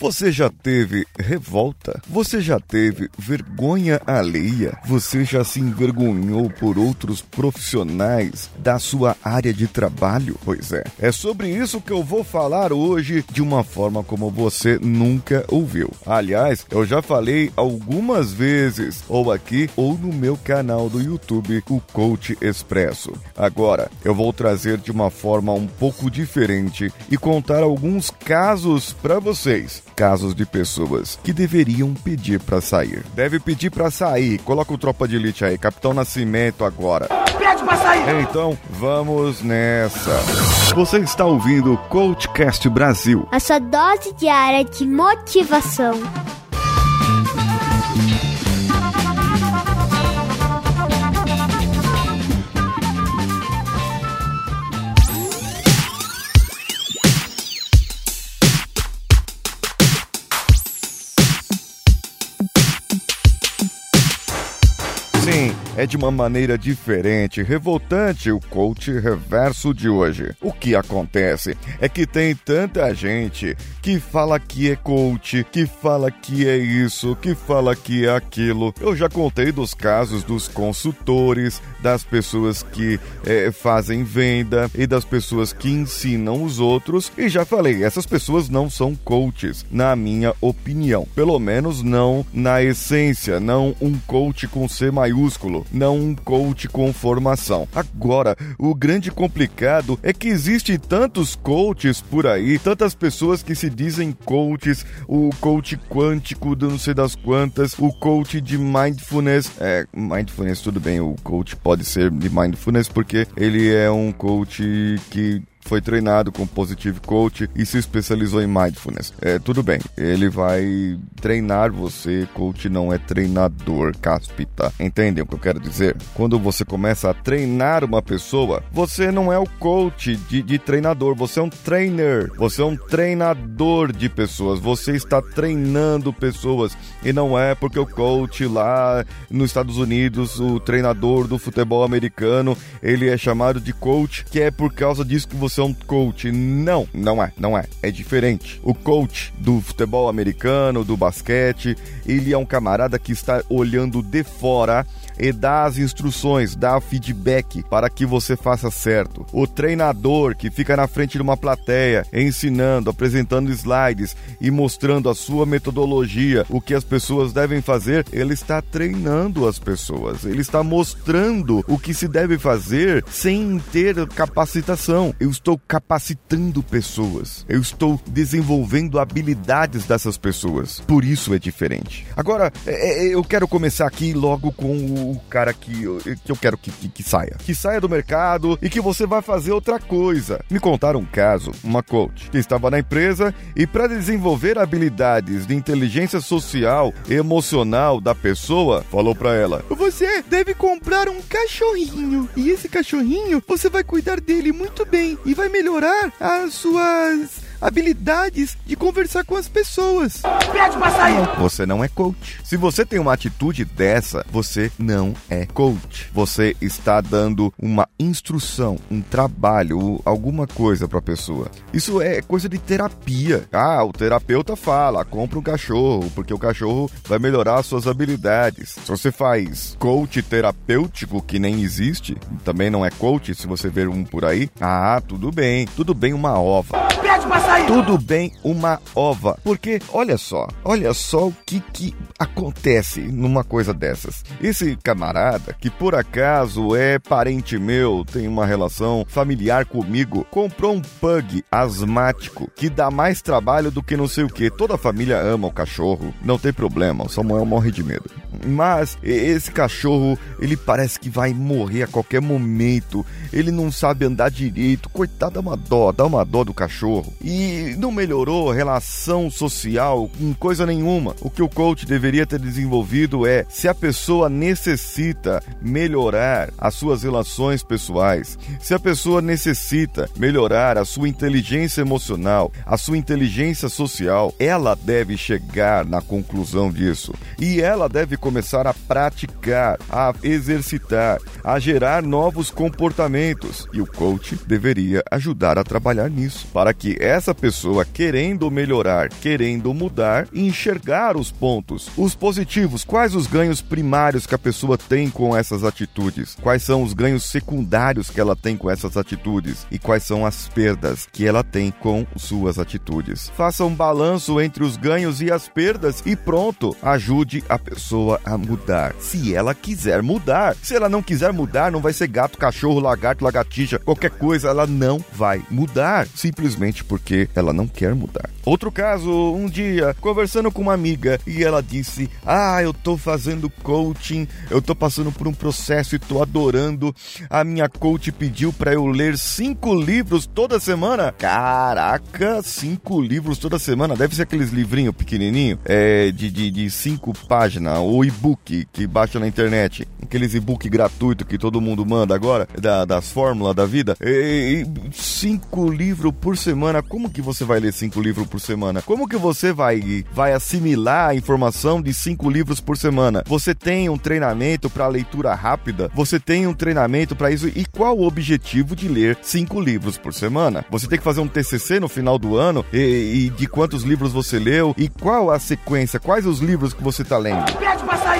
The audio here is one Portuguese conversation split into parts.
Você já teve revolta? Você já teve vergonha alheia? Você já se envergonhou por outros profissionais da sua área de trabalho? Pois é, é sobre isso que eu vou falar hoje de uma forma como você nunca ouviu. Aliás, eu já falei algumas vezes, ou aqui ou no meu canal do YouTube, o Coach Expresso. Agora, eu vou trazer de uma forma um pouco diferente e contar alguns casos para vocês. Casos de pessoas que deveriam pedir para sair. Deve pedir para sair. Coloca o tropa de elite aí, Capitão Nascimento agora. Pede pra sair! Então, vamos nessa. Você está ouvindo o Coachcast Brasil. A sua dose diária de motivação. É de uma maneira diferente, revoltante o coach reverso de hoje. O que acontece é que tem tanta gente que fala que é coach, que fala que é isso, que fala que é aquilo. Eu já contei dos casos dos consultores, das pessoas que é, fazem venda e das pessoas que ensinam os outros. E já falei, essas pessoas não são coaches, na minha opinião. Pelo menos não na essência, não um coach com C maiúsculo, não um coach com formação. Agora, o grande complicado é que existe tantos coaches por aí, tantas pessoas que se dizem coaches, o coach quântico de não sei das quantas, o coach de mindfulness. É, mindfulness tudo bem, o coach pode ser de mindfulness porque ele é um coach que foi treinado com Positive Coach e se especializou em Mindfulness. É, tudo bem, ele vai treinar você, coach não é treinador, cáspita. Entendem o que eu quero dizer? Quando você começa a treinar uma pessoa, você não é o coach de, de treinador, você é um trainer, você é um treinador de pessoas, você está treinando pessoas e não é porque o coach lá nos Estados Unidos, o treinador do futebol americano, ele é chamado de coach, que é por causa disso que você um coach. Não, não é, não é. É diferente. O coach do futebol americano, do basquete, ele é um camarada que está olhando de fora e dá as instruções, dá feedback para que você faça certo. O treinador que fica na frente de uma plateia, ensinando, apresentando slides e mostrando a sua metodologia, o que as pessoas devem fazer, ele está treinando as pessoas, ele está mostrando o que se deve fazer sem ter capacitação. Eu estou capacitando pessoas, eu estou desenvolvendo habilidades dessas pessoas. Por isso é diferente. Agora, é, é, eu quero começar aqui logo com o cara que que eu quero que, que, que saia. Que saia do mercado e que você vai fazer outra coisa. Me contaram um caso, uma coach, que estava na empresa e para desenvolver habilidades de inteligência social e emocional da pessoa, falou para ela: Você deve comprar um cachorrinho. E esse cachorrinho, você vai cuidar dele muito bem e vai melhorar as suas habilidades de conversar com as pessoas. Pede pra sair! Você não é coach. Se você tem uma atitude dessa, você não é coach. Você está dando uma instrução, um trabalho, alguma coisa para a pessoa. Isso é coisa de terapia. Ah, o terapeuta fala, compra um cachorro, porque o cachorro vai melhorar as suas habilidades. Se você faz coach terapêutico que nem existe, também não é coach, se você ver um por aí, ah, tudo bem. Tudo bem uma ova. Pede pra Tudo bem uma ova. Porque, olha só, olha só o que, que acontece numa coisa dessas. Esse camarada, que por acaso é parente meu, tem uma relação familiar comigo, comprou um pug asmático que dá mais trabalho do que não sei o que. Toda a família ama o cachorro, não tem problema, o Samuel morre de medo. Mas esse cachorro, ele parece que vai morrer a qualquer momento. Ele não sabe andar direito. Coitado, dá uma dó, dá uma dó do cachorro. E não melhorou relação social em coisa nenhuma. O que o coach deveria ter desenvolvido é se a pessoa necessita melhorar as suas relações pessoais, se a pessoa necessita melhorar a sua inteligência emocional, a sua inteligência social, ela deve chegar na conclusão disso. E ela deve começar a praticar, a exercitar, a gerar novos comportamentos. E o coach deveria ajudar a trabalhar nisso, para que essa essa pessoa querendo melhorar, querendo mudar enxergar os pontos, os positivos, quais os ganhos primários que a pessoa tem com essas atitudes, quais são os ganhos secundários que ela tem com essas atitudes e quais são as perdas que ela tem com suas atitudes. Faça um balanço entre os ganhos e as perdas e pronto, ajude a pessoa a mudar. Se ela quiser mudar, se ela não quiser mudar, não vai ser gato, cachorro, lagarto, lagartixa, qualquer coisa, ela não vai mudar, simplesmente porque ela não quer mudar. Outro caso, um dia, conversando com uma amiga e ela disse: Ah, eu tô fazendo coaching, eu tô passando por um processo e tô adorando. A minha coach pediu para eu ler cinco livros toda semana. Caraca, cinco livros toda semana. Deve ser aqueles livrinhos pequenininho, é, de, de, de cinco páginas, ou e-book que baixa na internet. Aqueles e-book gratuito que todo mundo manda agora, da, das fórmulas da vida. E, e, cinco livros por semana. Como que você vai ler cinco livros por semana? Como que você vai, vai assimilar a informação de cinco livros por semana? Você tem um treinamento para leitura rápida? Você tem um treinamento para isso? E qual o objetivo de ler cinco livros por semana? Você tem que fazer um TCC no final do ano e, e de quantos livros você leu e qual a sequência? Quais os livros que você está lendo?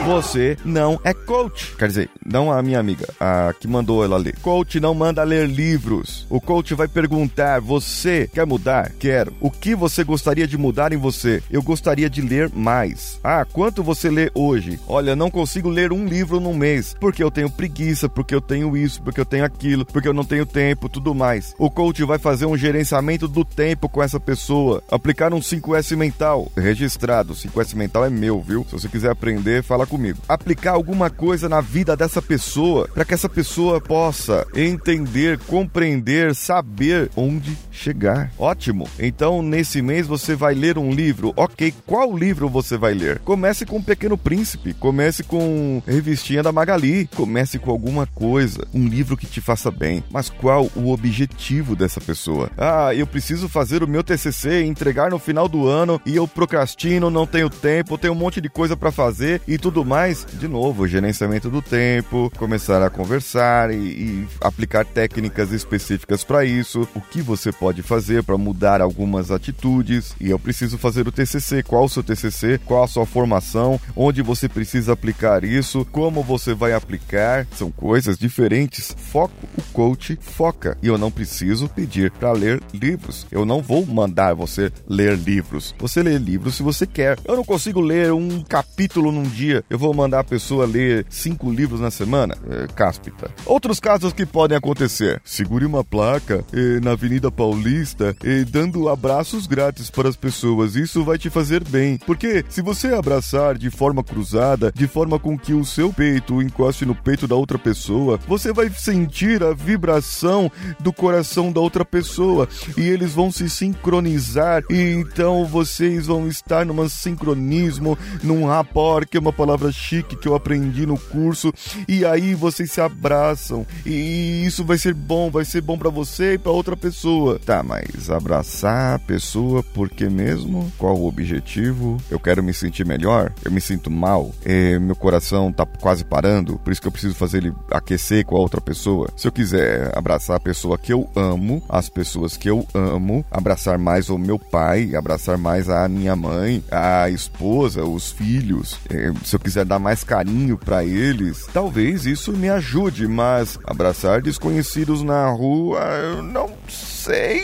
Você não é coach. Quer dizer, não a minha amiga, a que mandou ela ler. Coach não manda ler livros. O coach vai perguntar: você quer mudar? Quero. O que você gostaria de mudar em você? Eu gostaria de ler mais. Ah, quanto você lê hoje? Olha, não consigo ler um livro num mês porque eu tenho preguiça, porque eu tenho isso, porque eu tenho aquilo, porque eu não tenho tempo, tudo mais. O coach vai fazer um gerenciamento do tempo com essa pessoa, aplicar um 5S mental registrado. 5S mental é meu, viu? Se você quiser aprender, fala comigo. Aplicar alguma coisa na vida dessa pessoa para que essa pessoa possa entender, compreender, saber onde chegar. Ótimo. Então, nesse mês você vai ler um livro. OK, qual livro você vai ler? Comece com o Pequeno Príncipe, comece com Revistinha da Magali, comece com alguma coisa, um livro que te faça bem. Mas qual o objetivo dessa pessoa? Ah, eu preciso fazer o meu TCC, entregar no final do ano e eu procrastino, não tenho tempo, tenho um monte de coisa para fazer e tudo mais. De novo, gerenciamento do tempo, começar a conversar e, e aplicar técnicas específicas para isso. O que você pode fazer para mudar algumas atitudes? E eu preciso fazer o TCC. Qual o seu TCC? Qual a sua formação? Onde você precisa aplicar isso? Como você vai aplicar? São coisas diferentes. Foco, o coach foca. E eu não preciso pedir para ler livros. Eu não vou mandar você ler livros. Você lê livros se você quer. Eu não consigo ler um capítulo num dia. Eu vou mandar a pessoa ler cinco livros na semana. É, cáspita. Outros casos que podem acontecer. Segure uma placa eh, na Avenida Paulista e dando abraços grátis para as pessoas. Isso vai te fazer bem. Porque se você abraçar de forma cruzada, de forma com que o seu peito encoste no peito da outra pessoa, você vai sentir a vibração do coração da outra pessoa e eles vão se sincronizar e então vocês vão estar num sincronismo, num rapport, que é uma palavra chique que eu aprendi no curso, e aí vocês se abraçam e isso vai ser bom, vai ser bom para você e para outra pessoa. Tá, mas abraçar a pessoa por que mesmo? Qual o objetivo? Eu quero me sentir melhor? Eu me sinto mal? É, meu coração tá quase parando, por isso que eu preciso fazer ele aquecer com a outra pessoa. Se eu quiser abraçar a pessoa que eu amo, as pessoas que eu amo, abraçar mais o meu pai, abraçar mais a minha mãe, a esposa, os filhos, é, se eu quiser dar mais carinho para eles, talvez isso me ajude, mas abraçar desconhecidos na rua, eu não sei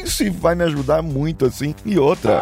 se vai me ajudar muito assim. E outra,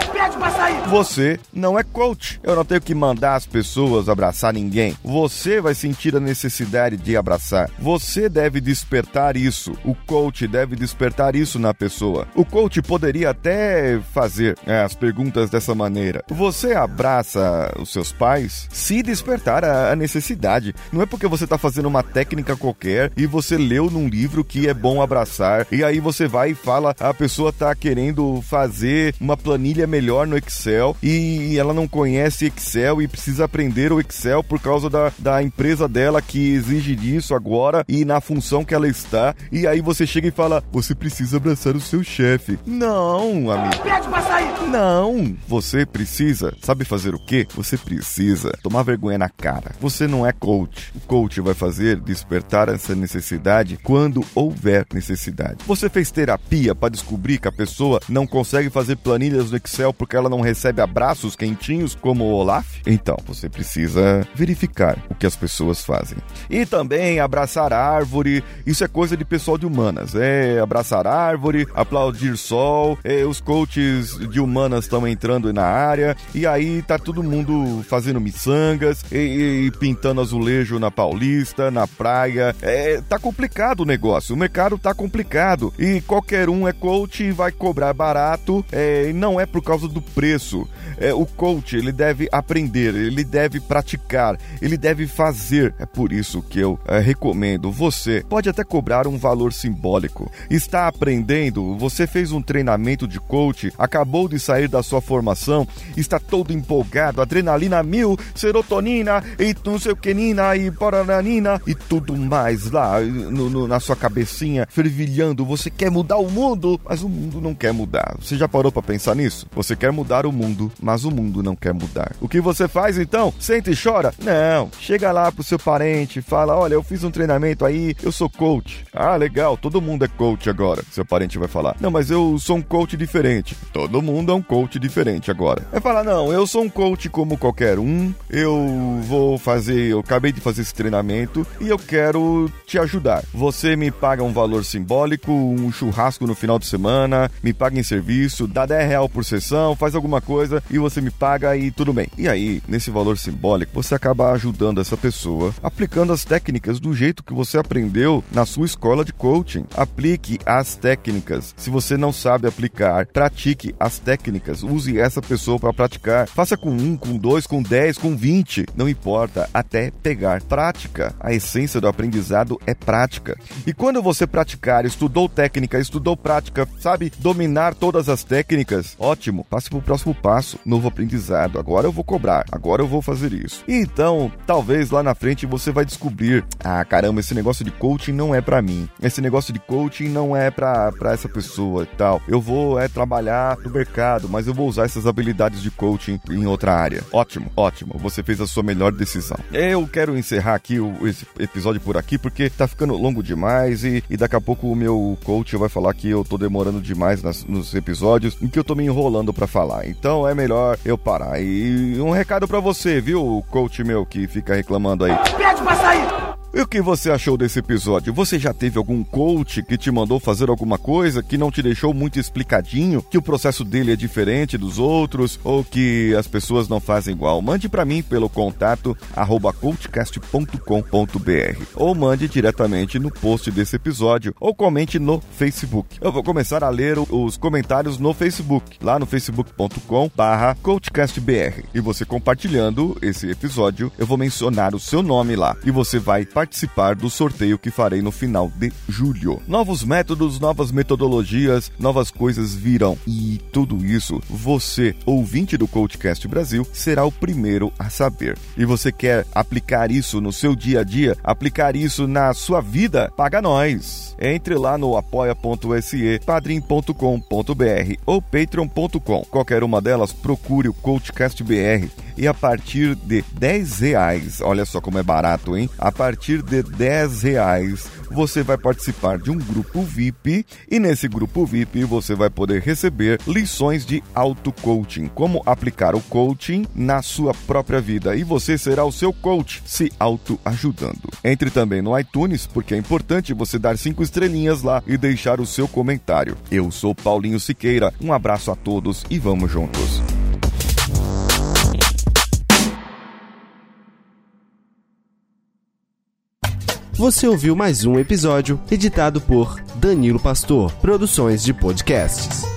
você não é coach. Eu não tenho que mandar as pessoas abraçar ninguém. Você vai sentir a necessidade de abraçar. Você deve despertar isso. O coach deve despertar isso na pessoa. O coach poderia até fazer é, as perguntas dessa maneira. Você abraça os seus pais se despertar a, a necessidade. Não é porque você está fazendo uma técnica qualquer e você leu num livro que é bom abraçar e aí você vai e fala a pessoa está querendo fazer uma planilha melhor no Excel e ela não conhece Excel e precisa aprender o Excel por causa da, da empresa dela que exige disso agora e na função que ela está. E aí você chega e fala: Você precisa abraçar o seu chefe. Não, amigo. Pede pra sair! Não! Você precisa. Sabe fazer o quê? Você precisa tomar vergonha na cara. Você não é coach. O coach vai fazer despertar essa necessidade quando houver necessidade. Você fez terapia para descobrir que a pessoa não consegue fazer planilhas no Excel porque ela não recebe abraços quentinhos como o Olaf? Então, você precisa verificar o que as pessoas fazem. E também abraçar árvore, isso é coisa de pessoal de humanas. É abraçar árvore, aplaudir sol, é, os coaches de humanas estão entrando na área, e aí tá todo mundo fazendo miçangas e, e pintando azulejo na Paulista, na praia. É, tá complicado o negócio, o mercado tá complicado. E qualquer um é coach vai cobrar barato, é, e não é por causa do preço. É, o coach, ele deve aprender, ele deve praticar, ele deve fazer. É por isso que eu é, recomendo você. Pode até cobrar um valor simbólico. Está aprendendo, você fez um treinamento de coach, acabou de sair da sua formação, está todo empolgado, adrenalina mil, serotonina e não sei o que, nina e porananina e tudo mais lá no, no, na sua cabecinha, fervilhando. Você quer mudar o mundo, mas o mundo não quer mudar. Você já parou para pensar nisso? Você quer mudar o mundo, mas o mundo não quer mudar. O que você faz então? Senta e chora? Não. Chega lá pro seu parente, fala: Olha, eu fiz um treinamento aí, eu sou coach. Ah, legal, todo mundo é coach agora. Seu parente vai falar: Não, mas eu sou um coach diferente. Todo mundo é um coach diferente agora. Vai falar: Não, eu sou um coach como qualquer um. Eu vou fazer, eu acabei de fazer esse treinamento e eu quero te ajudar. Você me paga um valor simbólico, um churrasco no final de semana, me paga em serviço, dá 10 real por sessão, faz alguma coisa e você me paga e tudo bem. E aí, nesse valor simbólico, você acaba ajudando essa pessoa, aplicando as técnicas do jeito que você aprendeu na sua escola de coaching. Aplique as técnicas. Se você não sabe aplicar, pratique as técnicas. Use essa pessoa para praticar. Faça com um, com dois, com dez, com vinte. Não importa, até pegar prática. A essência do aprendizado é prática. E quando você praticar, estudou técnica, estudou prática, sabe dominar todas as técnicas, ótimo. Passe para o próximo passo novo aprendizado. Agora eu vou cobrar, agora eu vou fazer isso. Então, talvez lá na frente você vai descobrir: ah, caramba, esse negócio de coaching não é para mim. Esse negócio de coaching não é para essa pessoa e tal. Eu vou é trabalhar no mercado, mas eu vou usar essas habilidades de coaching em outra área. Ótimo, ótimo. Você fez a sua melhor decisão. Eu quero encerrar aqui o, esse episódio por aqui porque tá ficando longo demais e, e daqui a pouco o meu coach vai falar que eu tô demorando demais nas, nos episódios em que eu tô me enrolando para falar. Então é melhor eu parar. E um recado para você, viu, coach meu que fica reclamando aí. Pede pra sair! E o que você achou desse episódio? Você já teve algum coach que te mandou fazer alguma coisa que não te deixou muito explicadinho? Que o processo dele é diferente dos outros? Ou que as pessoas não fazem igual? Mande para mim pelo contato coachcast.com.br ou mande diretamente no post desse episódio ou comente no Facebook. Eu vou começar a ler os comentários no Facebook, lá no facebook.com barra coachcastbr. E você compartilhando esse episódio, eu vou mencionar o seu nome lá e você vai participar participar do sorteio que farei no final de julho. Novos métodos, novas metodologias, novas coisas virão. E tudo isso, você, ouvinte do Coachcast Brasil, será o primeiro a saber. E você quer aplicar isso no seu dia a dia, aplicar isso na sua vida? Paga nós. Entre lá no apoia.se, padrim.com.br ou patreon.com. Qualquer uma delas, procure o Coachcast BR e a partir de 10 reais, olha só como é barato, hein? A partir de 10 reais você vai participar de um grupo VIP e nesse grupo VIP você vai poder receber lições de auto-coaching, como aplicar o coaching na sua própria vida e você será o seu coach se auto-ajudando. Entre também no iTunes, porque é importante você dar cinco estrelinhas lá e deixar o seu comentário. Eu sou Paulinho Siqueira, um abraço a todos e vamos juntos. Você ouviu mais um episódio editado por Danilo Pastor, Produções de Podcasts.